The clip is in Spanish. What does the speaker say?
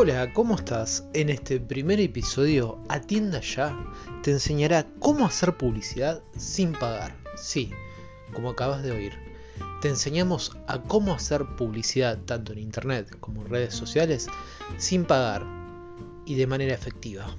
Hola, ¿cómo estás? En este primer episodio, Atienda Ya te enseñará cómo hacer publicidad sin pagar. Sí, como acabas de oír. Te enseñamos a cómo hacer publicidad tanto en internet como en redes sociales sin pagar y de manera efectiva.